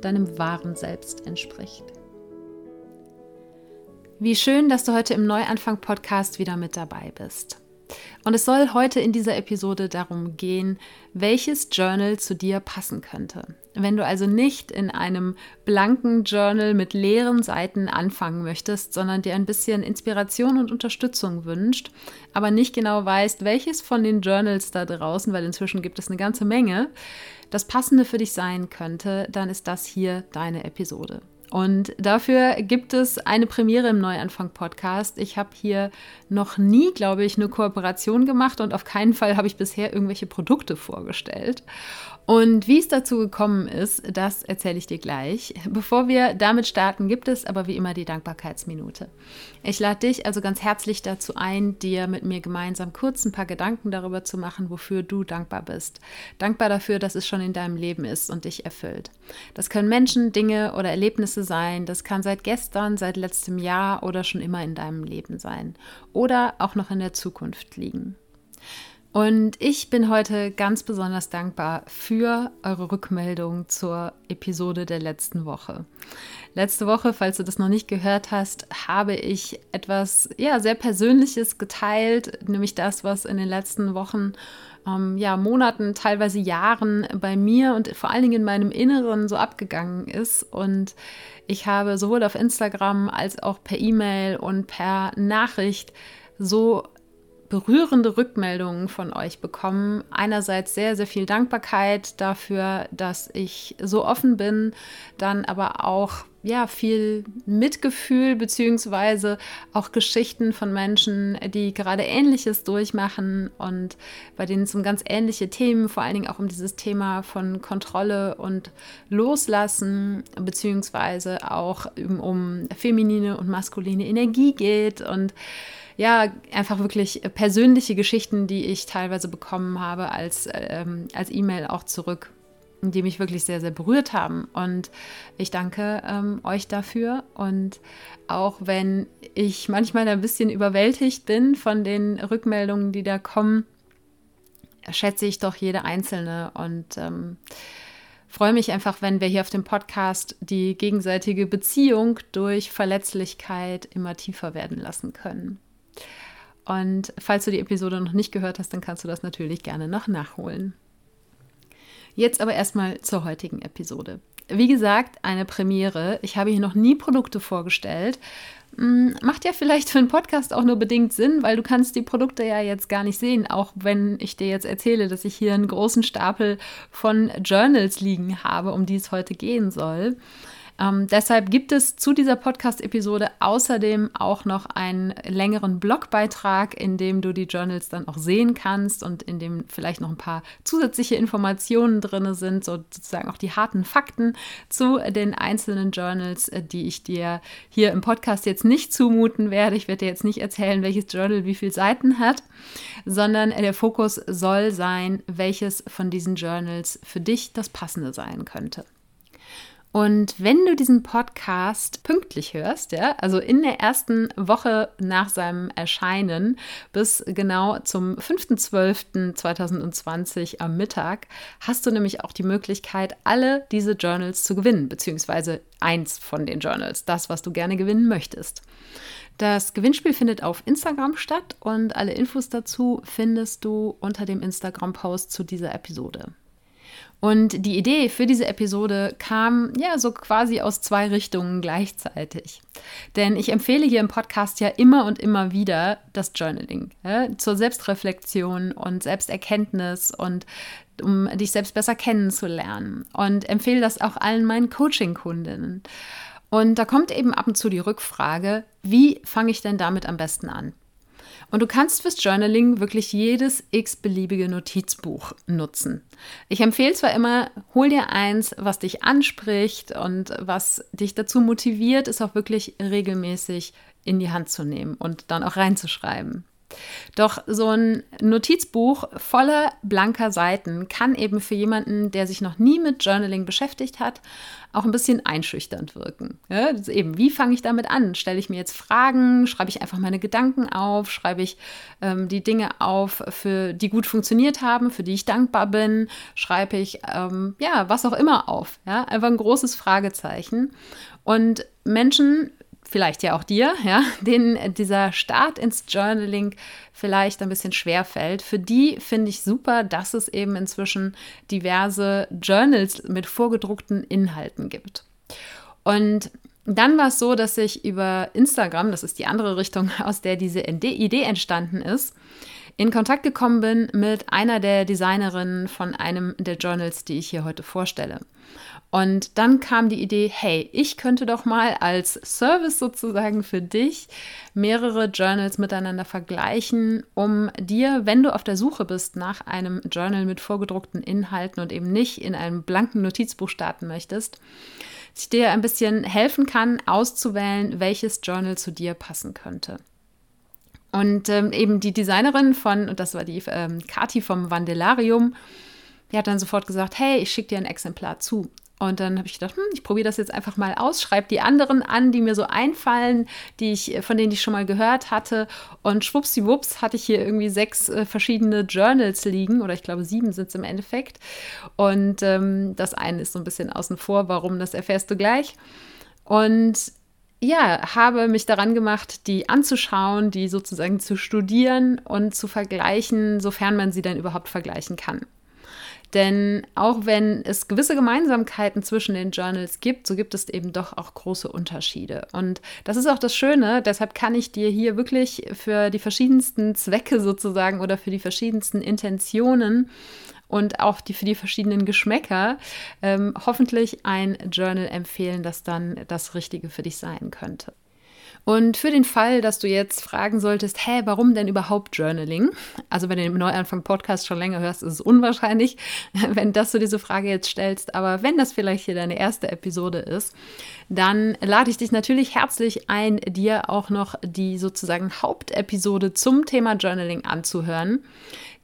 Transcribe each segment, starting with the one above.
deinem wahren Selbst entspricht. Wie schön, dass du heute im Neuanfang-Podcast wieder mit dabei bist. Und es soll heute in dieser Episode darum gehen, welches Journal zu dir passen könnte. Wenn du also nicht in einem blanken Journal mit leeren Seiten anfangen möchtest, sondern dir ein bisschen Inspiration und Unterstützung wünscht, aber nicht genau weißt, welches von den Journals da draußen, weil inzwischen gibt es eine ganze Menge, das passende für dich sein könnte, dann ist das hier deine Episode. Und dafür gibt es eine Premiere im Neuanfang-Podcast. Ich habe hier noch nie, glaube ich, eine Kooperation gemacht und auf keinen Fall habe ich bisher irgendwelche Produkte vorgestellt. Und wie es dazu gekommen ist, das erzähle ich dir gleich. Bevor wir damit starten, gibt es aber wie immer die Dankbarkeitsminute. Ich lade dich also ganz herzlich dazu ein, dir mit mir gemeinsam kurz ein paar Gedanken darüber zu machen, wofür du dankbar bist. Dankbar dafür, dass es schon in deinem Leben ist und dich erfüllt. Das können Menschen, Dinge oder Erlebnisse sein. Das kann seit gestern, seit letztem Jahr oder schon immer in deinem Leben sein. Oder auch noch in der Zukunft liegen. Und ich bin heute ganz besonders dankbar für eure Rückmeldung zur Episode der letzten Woche. Letzte Woche, falls du das noch nicht gehört hast, habe ich etwas ja, sehr Persönliches geteilt, nämlich das, was in den letzten Wochen, ähm, ja, Monaten, teilweise Jahren bei mir und vor allen Dingen in meinem Inneren so abgegangen ist. Und ich habe sowohl auf Instagram als auch per E-Mail und per Nachricht so berührende Rückmeldungen von euch bekommen. Einerseits sehr, sehr viel Dankbarkeit dafür, dass ich so offen bin, dann aber auch ja, viel Mitgefühl beziehungsweise auch Geschichten von Menschen, die gerade Ähnliches durchmachen und bei denen es um ganz ähnliche Themen, vor allen Dingen auch um dieses Thema von Kontrolle und Loslassen beziehungsweise auch um feminine und maskuline Energie geht und ja, einfach wirklich persönliche Geschichten, die ich teilweise bekommen habe als, ähm, als E-Mail auch zurück, die mich wirklich sehr, sehr berührt haben. Und ich danke ähm, euch dafür. Und auch wenn ich manchmal ein bisschen überwältigt bin von den Rückmeldungen, die da kommen, schätze ich doch jede einzelne und ähm, freue mich einfach, wenn wir hier auf dem Podcast die gegenseitige Beziehung durch Verletzlichkeit immer tiefer werden lassen können. Und falls du die Episode noch nicht gehört hast, dann kannst du das natürlich gerne noch nachholen. Jetzt aber erstmal zur heutigen Episode. Wie gesagt, eine Premiere. Ich habe hier noch nie Produkte vorgestellt. Hm, macht ja vielleicht für einen Podcast auch nur bedingt Sinn, weil du kannst die Produkte ja jetzt gar nicht sehen, auch wenn ich dir jetzt erzähle, dass ich hier einen großen Stapel von Journals liegen habe, um die es heute gehen soll. Ähm, deshalb gibt es zu dieser Podcast-Episode außerdem auch noch einen längeren Blogbeitrag, in dem du die Journals dann auch sehen kannst und in dem vielleicht noch ein paar zusätzliche Informationen drin sind, sozusagen auch die harten Fakten zu den einzelnen Journals, äh, die ich dir hier im Podcast jetzt nicht zumuten werde. Ich werde dir jetzt nicht erzählen, welches Journal wie viele Seiten hat, sondern der Fokus soll sein, welches von diesen Journals für dich das passende sein könnte. Und wenn du diesen Podcast pünktlich hörst, ja, also in der ersten Woche nach seinem Erscheinen bis genau zum 5.12.2020 am Mittag, hast du nämlich auch die Möglichkeit, alle diese Journals zu gewinnen, beziehungsweise eins von den Journals, das, was du gerne gewinnen möchtest. Das Gewinnspiel findet auf Instagram statt und alle Infos dazu findest du unter dem Instagram-Post zu dieser Episode. Und die Idee für diese Episode kam ja so quasi aus zwei Richtungen gleichzeitig. Denn ich empfehle hier im Podcast ja immer und immer wieder das Journaling ja, zur Selbstreflexion und Selbsterkenntnis und um dich selbst besser kennenzulernen. Und empfehle das auch allen meinen Coaching-Kundinnen. Und da kommt eben ab und zu die Rückfrage, wie fange ich denn damit am besten an? Und du kannst fürs Journaling wirklich jedes x-beliebige Notizbuch nutzen. Ich empfehle zwar immer, hol dir eins, was dich anspricht und was dich dazu motiviert, es auch wirklich regelmäßig in die Hand zu nehmen und dann auch reinzuschreiben. Doch so ein Notizbuch voller blanker Seiten kann eben für jemanden, der sich noch nie mit Journaling beschäftigt hat, auch ein bisschen einschüchternd wirken. Ja, eben, wie fange ich damit an? Stelle ich mir jetzt Fragen? Schreibe ich einfach meine Gedanken auf? Schreibe ich ähm, die Dinge auf, für die gut funktioniert haben, für die ich dankbar bin? Schreibe ich ähm, ja was auch immer auf? Ja, einfach ein großes Fragezeichen. Und Menschen vielleicht ja auch dir, ja, denen dieser Start ins Journaling vielleicht ein bisschen schwer fällt. Für die finde ich super, dass es eben inzwischen diverse Journals mit vorgedruckten Inhalten gibt. Und dann war es so, dass ich über Instagram, das ist die andere Richtung, aus der diese Idee entstanden ist, in Kontakt gekommen bin mit einer der Designerinnen von einem der Journals, die ich hier heute vorstelle. Und dann kam die Idee, hey, ich könnte doch mal als Service sozusagen für dich mehrere Journals miteinander vergleichen, um dir, wenn du auf der Suche bist nach einem Journal mit vorgedruckten Inhalten und eben nicht in einem blanken Notizbuch starten möchtest, ich dir ein bisschen helfen kann, auszuwählen, welches Journal zu dir passen könnte. Und ähm, eben die Designerin von, und das war die ähm, Kati vom Vandelarium, die hat dann sofort gesagt, hey, ich schicke dir ein Exemplar zu. Und dann habe ich gedacht, hm, ich probiere das jetzt einfach mal aus, schreibe die anderen an, die mir so einfallen, die ich, von denen ich schon mal gehört hatte. Und schwuppsiwupps hatte ich hier irgendwie sechs äh, verschiedene Journals liegen, oder ich glaube sieben sind es im Endeffekt. Und ähm, das eine ist so ein bisschen außen vor, warum, das erfährst du gleich. Und ja, habe mich daran gemacht, die anzuschauen, die sozusagen zu studieren und zu vergleichen, sofern man sie dann überhaupt vergleichen kann. Denn auch wenn es gewisse Gemeinsamkeiten zwischen den Journals gibt, so gibt es eben doch auch große Unterschiede. Und das ist auch das Schöne, deshalb kann ich dir hier wirklich für die verschiedensten Zwecke sozusagen oder für die verschiedensten Intentionen und auch die, für die verschiedenen Geschmäcker ähm, hoffentlich ein Journal empfehlen, das dann das Richtige für dich sein könnte. Und für den Fall, dass du jetzt fragen solltest, hä, warum denn überhaupt Journaling? Also wenn du den Neuanfang-Podcast schon länger hörst, ist es unwahrscheinlich, wenn das du diese Frage jetzt stellst. Aber wenn das vielleicht hier deine erste Episode ist, dann lade ich dich natürlich herzlich ein, dir auch noch die sozusagen Hauptepisode zum Thema Journaling anzuhören.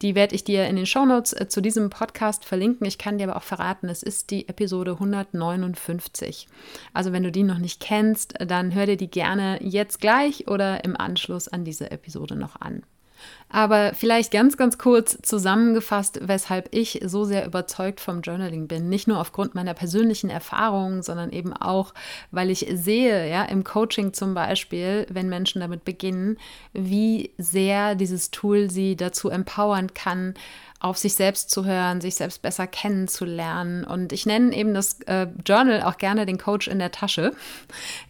Die werde ich dir in den Shownotes äh, zu diesem Podcast verlinken. Ich kann dir aber auch verraten, es ist die Episode 159. Also wenn du die noch nicht kennst, dann hör dir die gerne jetzt gleich oder im Anschluss an diese Episode noch an. Aber vielleicht ganz, ganz kurz zusammengefasst, weshalb ich so sehr überzeugt vom Journaling bin. Nicht nur aufgrund meiner persönlichen Erfahrungen, sondern eben auch, weil ich sehe, ja, im Coaching zum Beispiel, wenn Menschen damit beginnen, wie sehr dieses Tool sie dazu empowern kann, auf sich selbst zu hören, sich selbst besser kennenzulernen. Und ich nenne eben das äh, Journal auch gerne den Coach in der Tasche.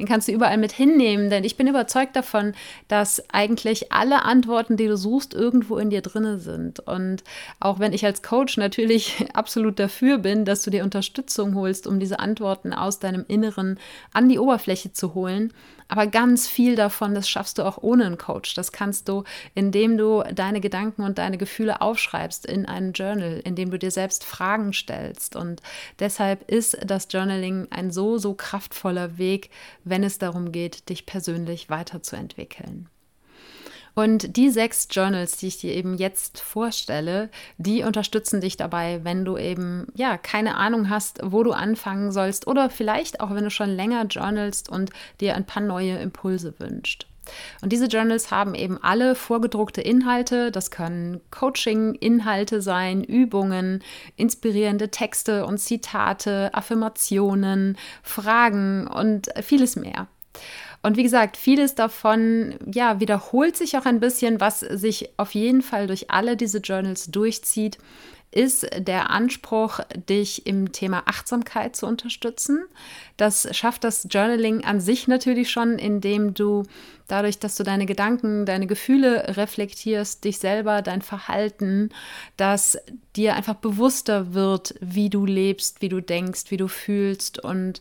Den kannst du überall mit hinnehmen, denn ich bin überzeugt davon, dass eigentlich alle Antworten, die du suchst, irgendwo in dir drinne sind. Und auch wenn ich als Coach natürlich absolut dafür bin, dass du dir Unterstützung holst, um diese Antworten aus deinem Inneren an die Oberfläche zu holen, aber ganz viel davon, das schaffst du auch ohne einen Coach. Das kannst du, indem du deine Gedanken und deine Gefühle aufschreibst in einem Journal, indem du dir selbst Fragen stellst. Und deshalb ist das Journaling ein so, so kraftvoller Weg, wenn es darum geht, dich persönlich weiterzuentwickeln. Und die sechs Journals, die ich dir eben jetzt vorstelle, die unterstützen dich dabei, wenn du eben ja keine Ahnung hast, wo du anfangen sollst oder vielleicht auch wenn du schon länger journalst und dir ein paar neue Impulse wünscht. Und diese Journals haben eben alle vorgedruckte Inhalte. Das können Coaching-Inhalte sein, Übungen, inspirierende Texte und Zitate, Affirmationen, Fragen und vieles mehr. Und wie gesagt, vieles davon ja, wiederholt sich auch ein bisschen, was sich auf jeden Fall durch alle diese Journals durchzieht, ist der Anspruch, dich im Thema Achtsamkeit zu unterstützen. Das schafft das Journaling an sich natürlich schon, indem du dadurch, dass du deine Gedanken, deine Gefühle reflektierst, dich selber, dein Verhalten, dass dir einfach bewusster wird, wie du lebst, wie du denkst, wie du fühlst und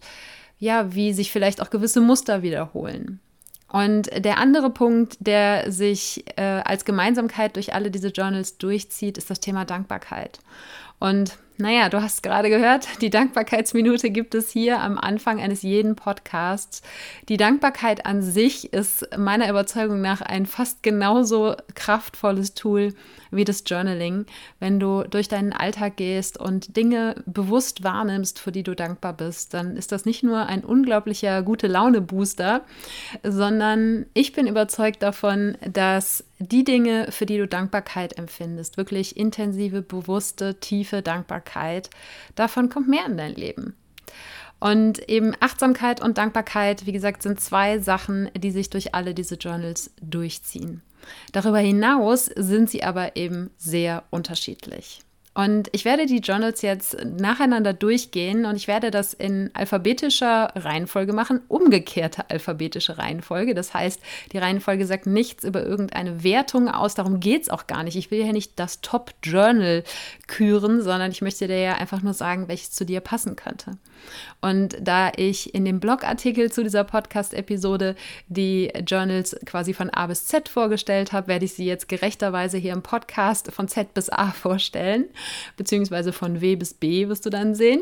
ja, wie sich vielleicht auch gewisse Muster wiederholen. Und der andere Punkt, der sich äh, als Gemeinsamkeit durch alle diese Journals durchzieht, ist das Thema Dankbarkeit. Und naja, du hast gerade gehört, die Dankbarkeitsminute gibt es hier am Anfang eines jeden Podcasts. Die Dankbarkeit an sich ist meiner Überzeugung nach ein fast genauso kraftvolles Tool wie das Journaling. Wenn du durch deinen Alltag gehst und Dinge bewusst wahrnimmst, für die du dankbar bist, dann ist das nicht nur ein unglaublicher gute Laune-Booster, sondern ich bin überzeugt davon, dass die Dinge, für die du Dankbarkeit empfindest, wirklich intensive, bewusste, tiefe Dankbarkeit, davon kommt mehr in dein Leben. Und eben Achtsamkeit und Dankbarkeit, wie gesagt, sind zwei Sachen, die sich durch alle diese Journals durchziehen. Darüber hinaus sind sie aber eben sehr unterschiedlich. Und ich werde die Journals jetzt nacheinander durchgehen und ich werde das in alphabetischer Reihenfolge machen, umgekehrte alphabetische Reihenfolge. Das heißt, die Reihenfolge sagt nichts über irgendeine Wertung aus, darum geht es auch gar nicht. Ich will ja nicht das Top-Journal küren, sondern ich möchte dir ja einfach nur sagen, welches zu dir passen könnte. Und da ich in dem Blogartikel zu dieser Podcast-Episode die Journals quasi von A bis Z vorgestellt habe, werde ich sie jetzt gerechterweise hier im Podcast von Z bis A vorstellen, beziehungsweise von W bis B wirst du dann sehen.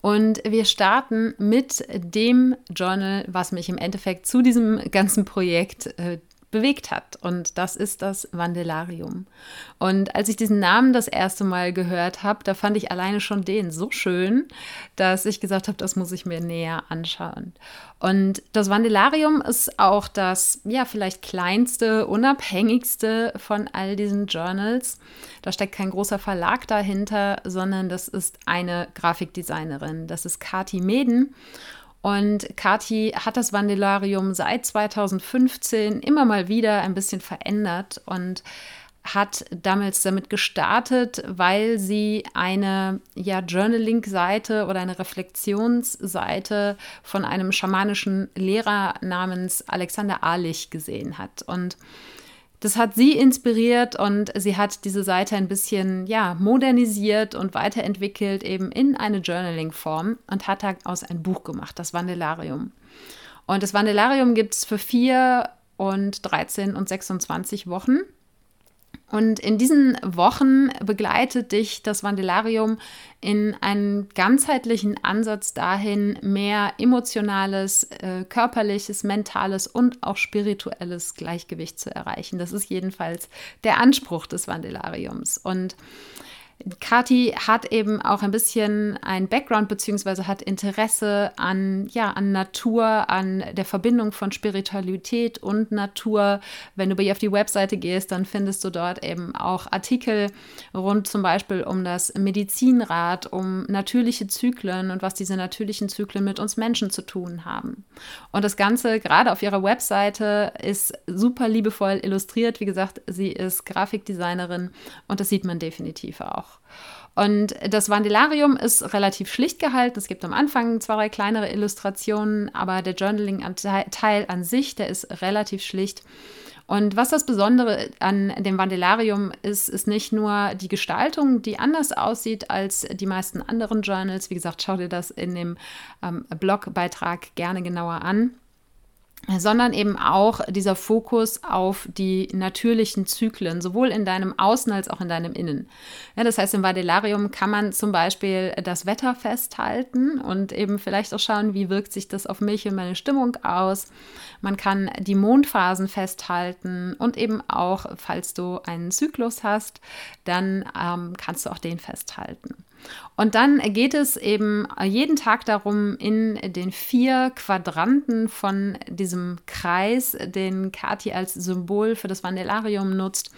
Und wir starten mit dem Journal, was mich im Endeffekt zu diesem ganzen Projekt äh, bewegt hat. Und das ist das Vandelarium. Und als ich diesen Namen das erste Mal gehört habe, da fand ich alleine schon den so schön, dass ich gesagt habe, das muss ich mir näher anschauen. Und das Vandelarium ist auch das, ja, vielleicht kleinste, unabhängigste von all diesen Journals. Da steckt kein großer Verlag dahinter, sondern das ist eine Grafikdesignerin. Das ist Kati Meden. Und Kati hat das Vandelarium seit 2015 immer mal wieder ein bisschen verändert und hat damals damit gestartet, weil sie eine ja, Journaling-Seite oder eine Reflexionsseite von einem schamanischen Lehrer namens Alexander Ahlich gesehen hat. Und das hat sie inspiriert und sie hat diese Seite ein bisschen ja, modernisiert und weiterentwickelt, eben in eine Journaling-Form und hat daraus ein Buch gemacht, das Vandelarium. Und das Vandelarium gibt es für vier und 13 und 26 Wochen. Und in diesen Wochen begleitet dich das Vandelarium in einen ganzheitlichen Ansatz dahin, mehr emotionales, äh, körperliches, mentales und auch spirituelles Gleichgewicht zu erreichen. Das ist jedenfalls der Anspruch des Vandelariums. Und Kati hat eben auch ein bisschen ein Background beziehungsweise hat Interesse an, ja, an Natur, an der Verbindung von Spiritualität und Natur. Wenn du bei ihr auf die Webseite gehst, dann findest du dort eben auch Artikel rund zum Beispiel um das Medizinrad, um natürliche Zyklen und was diese natürlichen Zyklen mit uns Menschen zu tun haben. Und das Ganze gerade auf ihrer Webseite ist super liebevoll illustriert. Wie gesagt, sie ist Grafikdesignerin und das sieht man definitiv auch. Und das Vandelarium ist relativ schlicht gehalten. Es gibt am Anfang zwei, drei kleinere Illustrationen, aber der Journaling-Teil an sich, der ist relativ schlicht. Und was das Besondere an dem Vandelarium ist, ist nicht nur die Gestaltung, die anders aussieht als die meisten anderen Journals. Wie gesagt, schau dir das in dem ähm, Blogbeitrag gerne genauer an sondern eben auch dieser Fokus auf die natürlichen Zyklen, sowohl in deinem Außen als auch in deinem Innen. Ja, das heißt, im Vadellarium kann man zum Beispiel das Wetter festhalten und eben vielleicht auch schauen, wie wirkt sich das auf mich und meine Stimmung aus. Man kann die Mondphasen festhalten und eben auch, falls du einen Zyklus hast, dann ähm, kannst du auch den festhalten. Und dann geht es eben jeden Tag darum, in den vier Quadranten von diesem Kreis, den Kati als Symbol für das Vanillarium nutzt,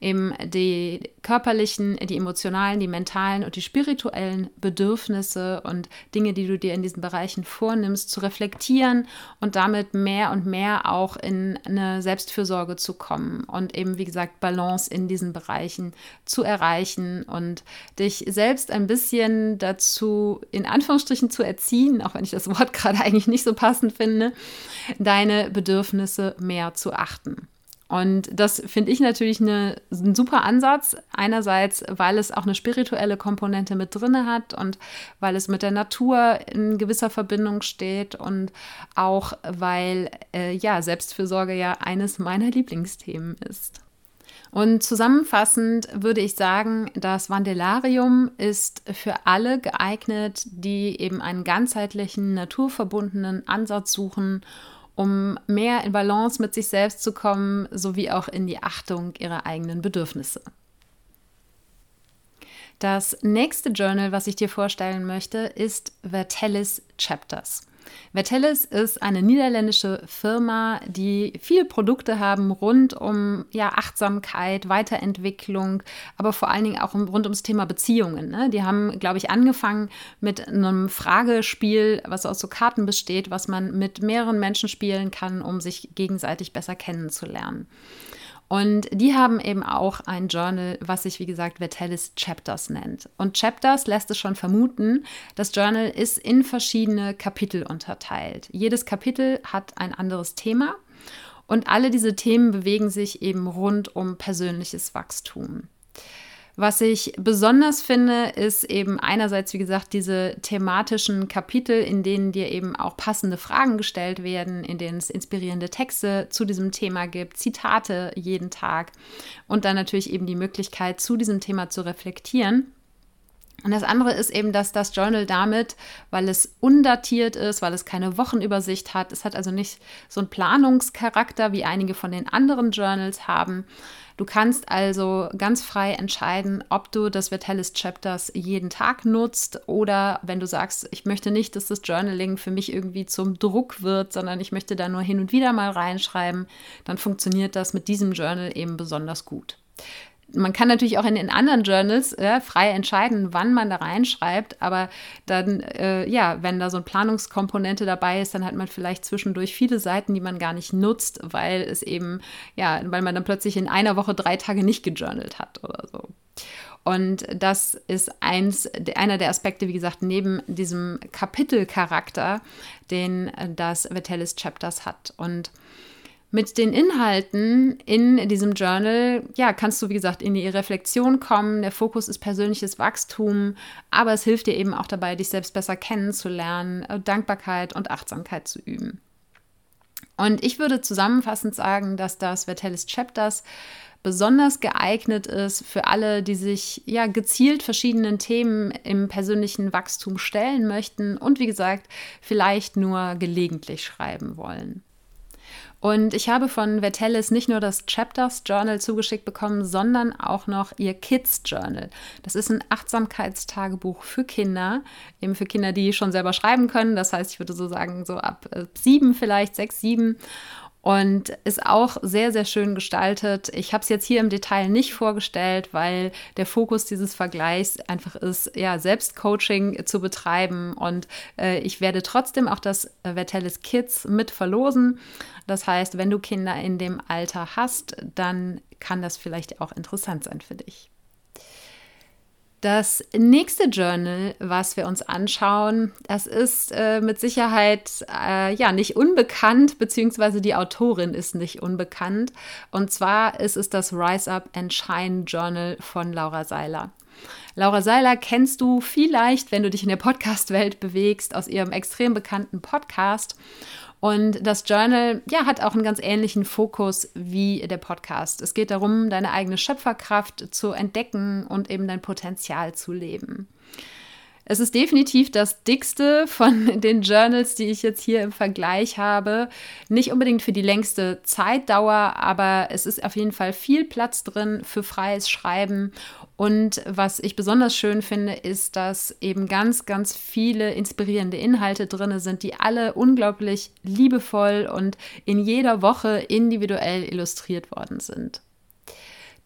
eben die körperlichen, die emotionalen, die mentalen und die spirituellen Bedürfnisse und Dinge, die du dir in diesen Bereichen vornimmst, zu reflektieren und damit mehr und mehr auch in eine Selbstfürsorge zu kommen und eben, wie gesagt, Balance in diesen Bereichen zu erreichen und dich selbst ein bisschen dazu, in Anführungsstrichen, zu erziehen, auch wenn ich das Wort gerade eigentlich nicht so passend finde, deine Bedürfnisse mehr zu achten. Und das finde ich natürlich eine, ein super Ansatz. Einerseits, weil es auch eine spirituelle Komponente mit drin hat und weil es mit der Natur in gewisser Verbindung steht und auch weil äh, ja Selbstfürsorge ja eines meiner Lieblingsthemen ist. Und zusammenfassend würde ich sagen, das Vandelarium ist für alle geeignet, die eben einen ganzheitlichen, naturverbundenen Ansatz suchen um mehr in Balance mit sich selbst zu kommen, sowie auch in die Achtung ihrer eigenen Bedürfnisse. Das nächste Journal, was ich dir vorstellen möchte, ist Vertellis Chapters. Vertellis ist eine niederländische Firma, die viele Produkte haben rund um ja, Achtsamkeit, Weiterentwicklung, aber vor allen Dingen auch rund ums Thema Beziehungen. Ne? Die haben, glaube ich, angefangen mit einem Fragespiel, was aus so Karten besteht, was man mit mehreren Menschen spielen kann, um sich gegenseitig besser kennenzulernen. Und die haben eben auch ein Journal, was sich, wie gesagt, Vertellis Chapters nennt. Und Chapters lässt es schon vermuten, das Journal ist in verschiedene Kapitel unterteilt. Jedes Kapitel hat ein anderes Thema und alle diese Themen bewegen sich eben rund um persönliches Wachstum. Was ich besonders finde, ist eben einerseits, wie gesagt, diese thematischen Kapitel, in denen dir eben auch passende Fragen gestellt werden, in denen es inspirierende Texte zu diesem Thema gibt, Zitate jeden Tag und dann natürlich eben die Möglichkeit, zu diesem Thema zu reflektieren. Und das andere ist eben, dass das Journal damit, weil es undatiert ist, weil es keine Wochenübersicht hat, es hat also nicht so einen Planungscharakter, wie einige von den anderen Journals haben, Du kannst also ganz frei entscheiden, ob du das Vitalis Chapters jeden Tag nutzt oder wenn du sagst, ich möchte nicht, dass das Journaling für mich irgendwie zum Druck wird, sondern ich möchte da nur hin und wieder mal reinschreiben, dann funktioniert das mit diesem Journal eben besonders gut man kann natürlich auch in den anderen Journals äh, frei entscheiden, wann man da reinschreibt, aber dann, äh, ja, wenn da so eine Planungskomponente dabei ist, dann hat man vielleicht zwischendurch viele Seiten, die man gar nicht nutzt, weil es eben, ja, weil man dann plötzlich in einer Woche drei Tage nicht gejournalt hat oder so. Und das ist eins, einer der Aspekte, wie gesagt, neben diesem Kapitelcharakter, den das Vitalis Chapters hat. Und mit den Inhalten in diesem Journal, ja, kannst du, wie gesagt, in die Reflexion kommen. Der Fokus ist persönliches Wachstum, aber es hilft dir eben auch dabei, dich selbst besser kennenzulernen, Dankbarkeit und Achtsamkeit zu üben. Und ich würde zusammenfassend sagen, dass das Vertellis Chapters besonders geeignet ist für alle, die sich ja gezielt verschiedenen Themen im persönlichen Wachstum stellen möchten und wie gesagt, vielleicht nur gelegentlich schreiben wollen. Und ich habe von Vertellis nicht nur das Chapters Journal zugeschickt bekommen, sondern auch noch ihr Kids Journal. Das ist ein Achtsamkeitstagebuch für Kinder, eben für Kinder, die schon selber schreiben können. Das heißt, ich würde so sagen, so ab äh, sieben vielleicht, sechs, sieben und ist auch sehr, sehr schön gestaltet. Ich habe es jetzt hier im Detail nicht vorgestellt, weil der Fokus dieses Vergleichs einfach ist, ja, Selbstcoaching zu betreiben. Und äh, ich werde trotzdem auch das äh, Vertellis Kids mit verlosen. Das heißt, wenn du Kinder in dem Alter hast, dann kann das vielleicht auch interessant sein für dich. Das nächste Journal, was wir uns anschauen, das ist äh, mit Sicherheit äh, ja nicht unbekannt, beziehungsweise die Autorin ist nicht unbekannt. Und zwar ist es das Rise Up and Shine Journal von Laura Seiler. Laura Seiler kennst du vielleicht, wenn du dich in der Podcast-Welt bewegst, aus ihrem extrem bekannten Podcast. Und das Journal ja, hat auch einen ganz ähnlichen Fokus wie der Podcast. Es geht darum, deine eigene Schöpferkraft zu entdecken und eben dein Potenzial zu leben. Es ist definitiv das dickste von den Journals, die ich jetzt hier im Vergleich habe. Nicht unbedingt für die längste Zeitdauer, aber es ist auf jeden Fall viel Platz drin für freies Schreiben. Und was ich besonders schön finde, ist, dass eben ganz, ganz viele inspirierende Inhalte drin sind, die alle unglaublich liebevoll und in jeder Woche individuell illustriert worden sind.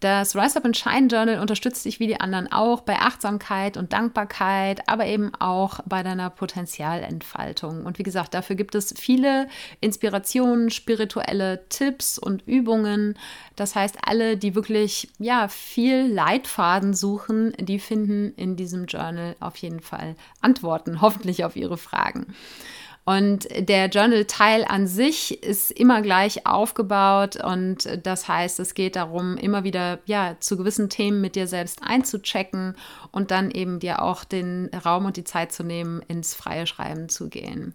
Das Rise Up and Shine Journal unterstützt dich wie die anderen auch bei Achtsamkeit und Dankbarkeit, aber eben auch bei deiner Potenzialentfaltung. Und wie gesagt, dafür gibt es viele Inspirationen, spirituelle Tipps und Übungen. Das heißt, alle, die wirklich ja viel Leitfaden suchen, die finden in diesem Journal auf jeden Fall Antworten, hoffentlich auf ihre Fragen. Und der Journal-Teil an sich ist immer gleich aufgebaut und das heißt, es geht darum, immer wieder ja zu gewissen Themen mit dir selbst einzuchecken und dann eben dir auch den Raum und die Zeit zu nehmen, ins freie Schreiben zu gehen.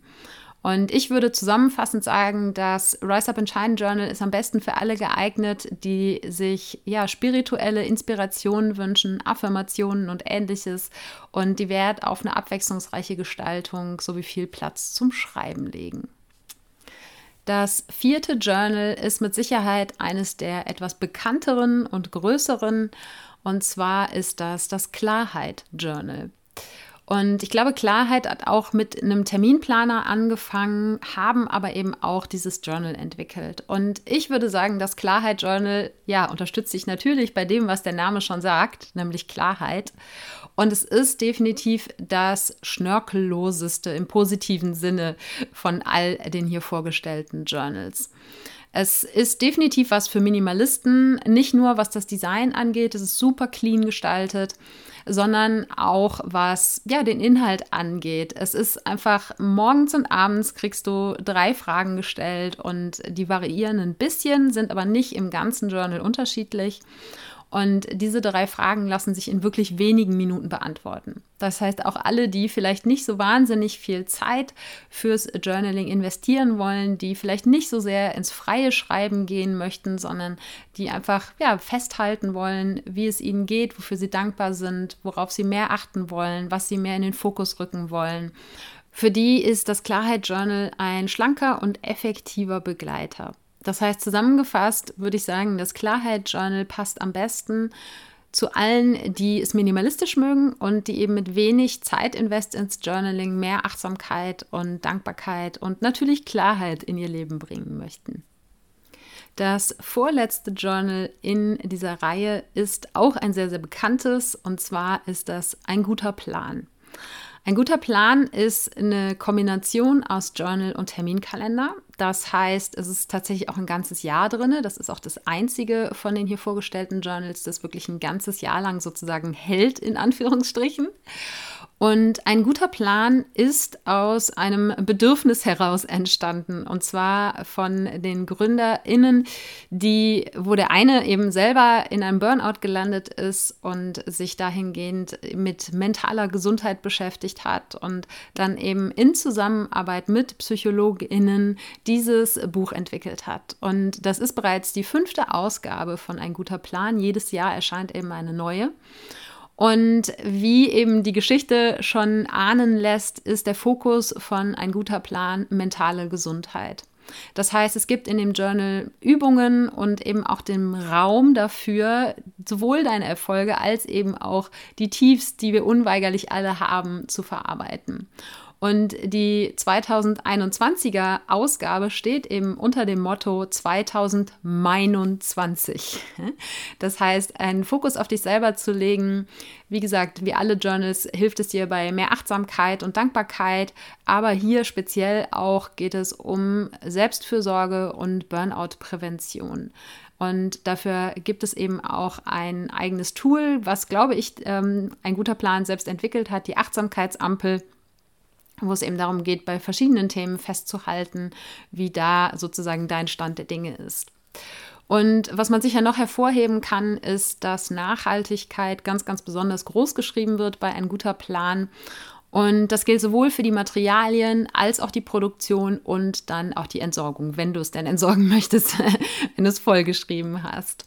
Und ich würde zusammenfassend sagen, das Rise Up and Shine Journal ist am besten für alle geeignet, die sich ja spirituelle Inspirationen wünschen, Affirmationen und ähnliches und die Wert auf eine abwechslungsreiche Gestaltung sowie viel Platz zum Schreiben legen. Das vierte Journal ist mit Sicherheit eines der etwas bekannteren und größeren und zwar ist das das Klarheit Journal. Und ich glaube, Klarheit hat auch mit einem Terminplaner angefangen, haben aber eben auch dieses Journal entwickelt. Und ich würde sagen, das Klarheit Journal, ja, unterstützt sich natürlich bei dem, was der Name schon sagt, nämlich Klarheit. Und es ist definitiv das schnörkelloseste im positiven Sinne von all den hier vorgestellten Journals. Es ist definitiv was für Minimalisten, nicht nur was das Design angeht, es ist super clean gestaltet sondern auch was ja den Inhalt angeht. Es ist einfach morgens und abends kriegst du drei Fragen gestellt und die variieren ein bisschen, sind aber nicht im ganzen Journal unterschiedlich. Und diese drei Fragen lassen sich in wirklich wenigen Minuten beantworten. Das heißt, auch alle, die vielleicht nicht so wahnsinnig viel Zeit fürs Journaling investieren wollen, die vielleicht nicht so sehr ins freie Schreiben gehen möchten, sondern die einfach ja, festhalten wollen, wie es ihnen geht, wofür sie dankbar sind, worauf sie mehr achten wollen, was sie mehr in den Fokus rücken wollen. Für die ist das Klarheit Journal ein schlanker und effektiver Begleiter. Das heißt, zusammengefasst würde ich sagen, das Klarheit Journal passt am besten zu allen, die es minimalistisch mögen und die eben mit wenig Zeit invest ins Journaling mehr Achtsamkeit und Dankbarkeit und natürlich Klarheit in ihr Leben bringen möchten. Das vorletzte Journal in dieser Reihe ist auch ein sehr, sehr bekanntes und zwar ist das ein guter Plan. Ein guter Plan ist eine Kombination aus Journal und Terminkalender. Das heißt, es ist tatsächlich auch ein ganzes Jahr drin. Das ist auch das einzige von den hier vorgestellten Journals, das wirklich ein ganzes Jahr lang sozusagen hält, in Anführungsstrichen. Und ein guter Plan ist aus einem Bedürfnis heraus entstanden. Und zwar von den GründerInnen, die, wo der eine eben selber in einem Burnout gelandet ist und sich dahingehend mit mentaler Gesundheit beschäftigt hat und dann eben in Zusammenarbeit mit PsychologInnen dieses Buch entwickelt hat. Und das ist bereits die fünfte Ausgabe von Ein guter Plan. Jedes Jahr erscheint eben eine neue. Und wie eben die Geschichte schon ahnen lässt, ist der Fokus von ein guter Plan mentale Gesundheit. Das heißt, es gibt in dem Journal Übungen und eben auch den Raum dafür, sowohl deine Erfolge als eben auch die Tiefs, die wir unweigerlich alle haben, zu verarbeiten. Und die 2021er Ausgabe steht eben unter dem Motto 2021. Das heißt, einen Fokus auf dich selber zu legen. Wie gesagt, wie alle Journals hilft es dir bei mehr Achtsamkeit und Dankbarkeit. Aber hier speziell auch geht es um Selbstfürsorge und Burnout-Prävention. Und dafür gibt es eben auch ein eigenes Tool, was, glaube ich, ähm, ein guter Plan selbst entwickelt hat, die Achtsamkeitsampel wo es eben darum geht, bei verschiedenen Themen festzuhalten, wie da sozusagen dein Stand der Dinge ist. Und was man sicher noch hervorheben kann, ist, dass Nachhaltigkeit ganz, ganz besonders groß geschrieben wird bei ein guter Plan. Und das gilt sowohl für die Materialien als auch die Produktion und dann auch die Entsorgung, wenn du es denn entsorgen möchtest, wenn du es vollgeschrieben hast.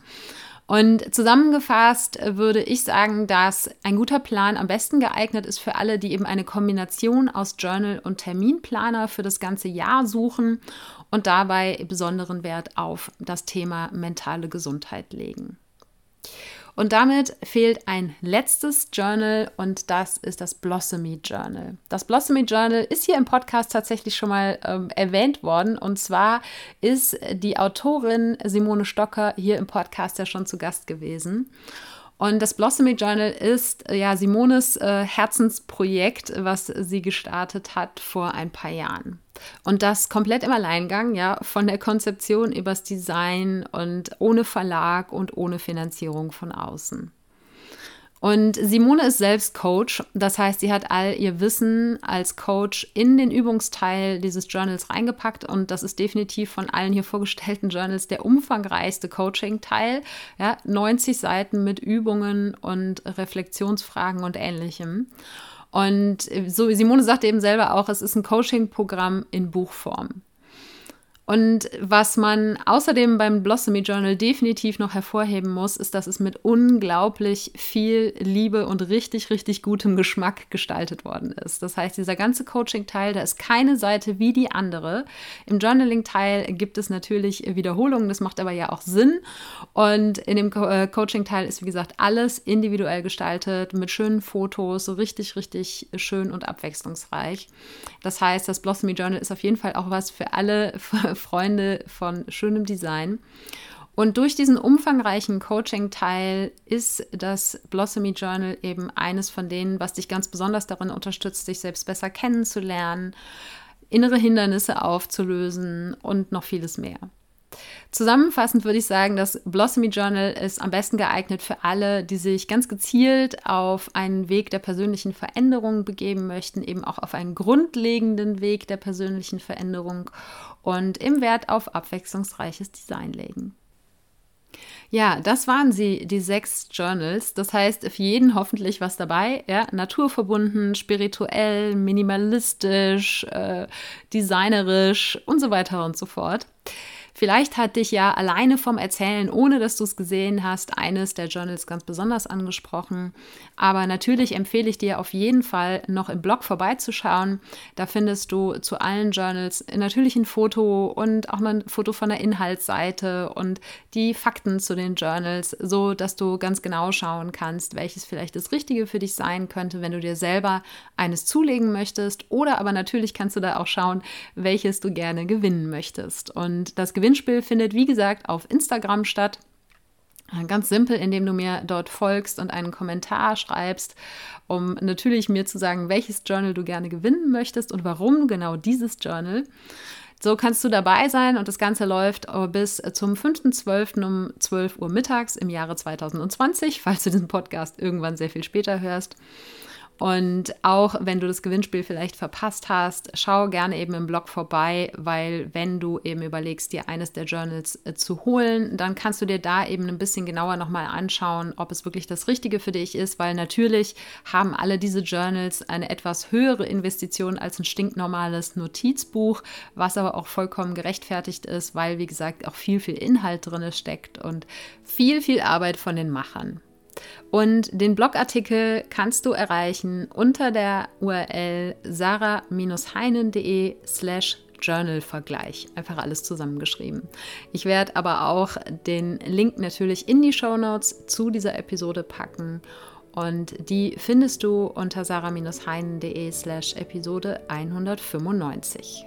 Und zusammengefasst würde ich sagen, dass ein guter Plan am besten geeignet ist für alle, die eben eine Kombination aus Journal und Terminplaner für das ganze Jahr suchen und dabei besonderen Wert auf das Thema mentale Gesundheit legen. Und damit fehlt ein letztes Journal und das ist das Blossomy Journal. Das Blossomy Journal ist hier im Podcast tatsächlich schon mal ähm, erwähnt worden und zwar ist die Autorin Simone Stocker hier im Podcast ja schon zu Gast gewesen. Und das Blossomy Journal ist äh, ja Simones äh, Herzensprojekt, was sie gestartet hat vor ein paar Jahren. Und das komplett im Alleingang, ja, von der Konzeption übers Design und ohne Verlag und ohne Finanzierung von außen. Und Simone ist selbst Coach. Das heißt, sie hat all ihr Wissen als Coach in den Übungsteil dieses Journals reingepackt. Und das ist definitiv von allen hier vorgestellten Journals der umfangreichste Coaching-Teil. Ja, 90 Seiten mit Übungen und Reflexionsfragen und ähnlichem. Und so, Simone sagte eben selber auch, es ist ein Coaching-Programm in Buchform. Und was man außerdem beim Blossomy Journal definitiv noch hervorheben muss, ist, dass es mit unglaublich viel Liebe und richtig, richtig gutem Geschmack gestaltet worden ist. Das heißt, dieser ganze Coaching-Teil, da ist keine Seite wie die andere. Im Journaling-Teil gibt es natürlich Wiederholungen, das macht aber ja auch Sinn. Und in dem Co äh, Coaching-Teil ist, wie gesagt, alles individuell gestaltet, mit schönen Fotos, so richtig, richtig schön und abwechslungsreich. Das heißt, das Blossomy Journal ist auf jeden Fall auch was für alle Freunde von schönem Design. Und durch diesen umfangreichen Coaching-Teil ist das Blossomy Journal eben eines von denen, was dich ganz besonders darin unterstützt, dich selbst besser kennenzulernen, innere Hindernisse aufzulösen und noch vieles mehr. Zusammenfassend würde ich sagen, das Blossomy Journal ist am besten geeignet für alle, die sich ganz gezielt auf einen Weg der persönlichen Veränderung begeben möchten, eben auch auf einen grundlegenden Weg der persönlichen Veränderung und im Wert auf abwechslungsreiches Design legen. Ja, das waren sie, die sechs Journals. Das heißt, für jeden hoffentlich was dabei. Ja? Naturverbunden, spirituell, minimalistisch, äh, designerisch und so weiter und so fort. Vielleicht hat dich ja alleine vom Erzählen, ohne dass du es gesehen hast, eines der Journals ganz besonders angesprochen. Aber natürlich empfehle ich dir auf jeden Fall noch im Blog vorbeizuschauen. Da findest du zu allen Journals natürlich ein Foto und auch mal ein Foto von der Inhaltsseite und die Fakten zu den Journals, so dass du ganz genau schauen kannst, welches vielleicht das Richtige für dich sein könnte, wenn du dir selber eines zulegen möchtest. Oder aber natürlich kannst du da auch schauen, welches du gerne gewinnen möchtest. Und das Gewinnspiel findet, wie gesagt, auf Instagram statt. Ganz simpel, indem du mir dort folgst und einen Kommentar schreibst, um natürlich mir zu sagen, welches Journal du gerne gewinnen möchtest und warum genau dieses Journal. So kannst du dabei sein und das Ganze läuft bis zum 5.12. um 12 Uhr mittags im Jahre 2020, falls du diesen Podcast irgendwann sehr viel später hörst. Und auch wenn du das Gewinnspiel vielleicht verpasst hast, schau gerne eben im Blog vorbei, weil wenn du eben überlegst, dir eines der Journals äh, zu holen, dann kannst du dir da eben ein bisschen genauer nochmal anschauen, ob es wirklich das Richtige für dich ist, weil natürlich haben alle diese Journals eine etwas höhere Investition als ein stinknormales Notizbuch, was aber auch vollkommen gerechtfertigt ist, weil, wie gesagt, auch viel, viel Inhalt drin steckt und viel, viel Arbeit von den Machern. Und den Blogartikel kannst du erreichen unter der URL sarah-heinen.de slash Journal-Vergleich. Einfach alles zusammengeschrieben. Ich werde aber auch den Link natürlich in die Show Notes zu dieser Episode packen. Und die findest du unter sarah-heinen.de slash Episode 195.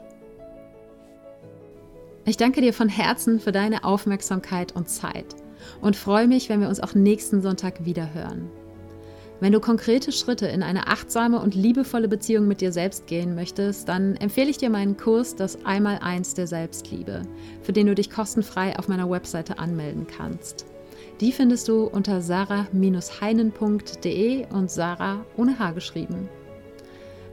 Ich danke dir von Herzen für deine Aufmerksamkeit und Zeit und freue mich, wenn wir uns auch nächsten Sonntag wieder hören. Wenn du konkrete Schritte in eine achtsame und liebevolle Beziehung mit dir selbst gehen möchtest, dann empfehle ich dir meinen Kurs Das Einmaleins der Selbstliebe, für den du dich kostenfrei auf meiner Webseite anmelden kannst. Die findest du unter sarah-heinen.de und Sarah ohne H geschrieben.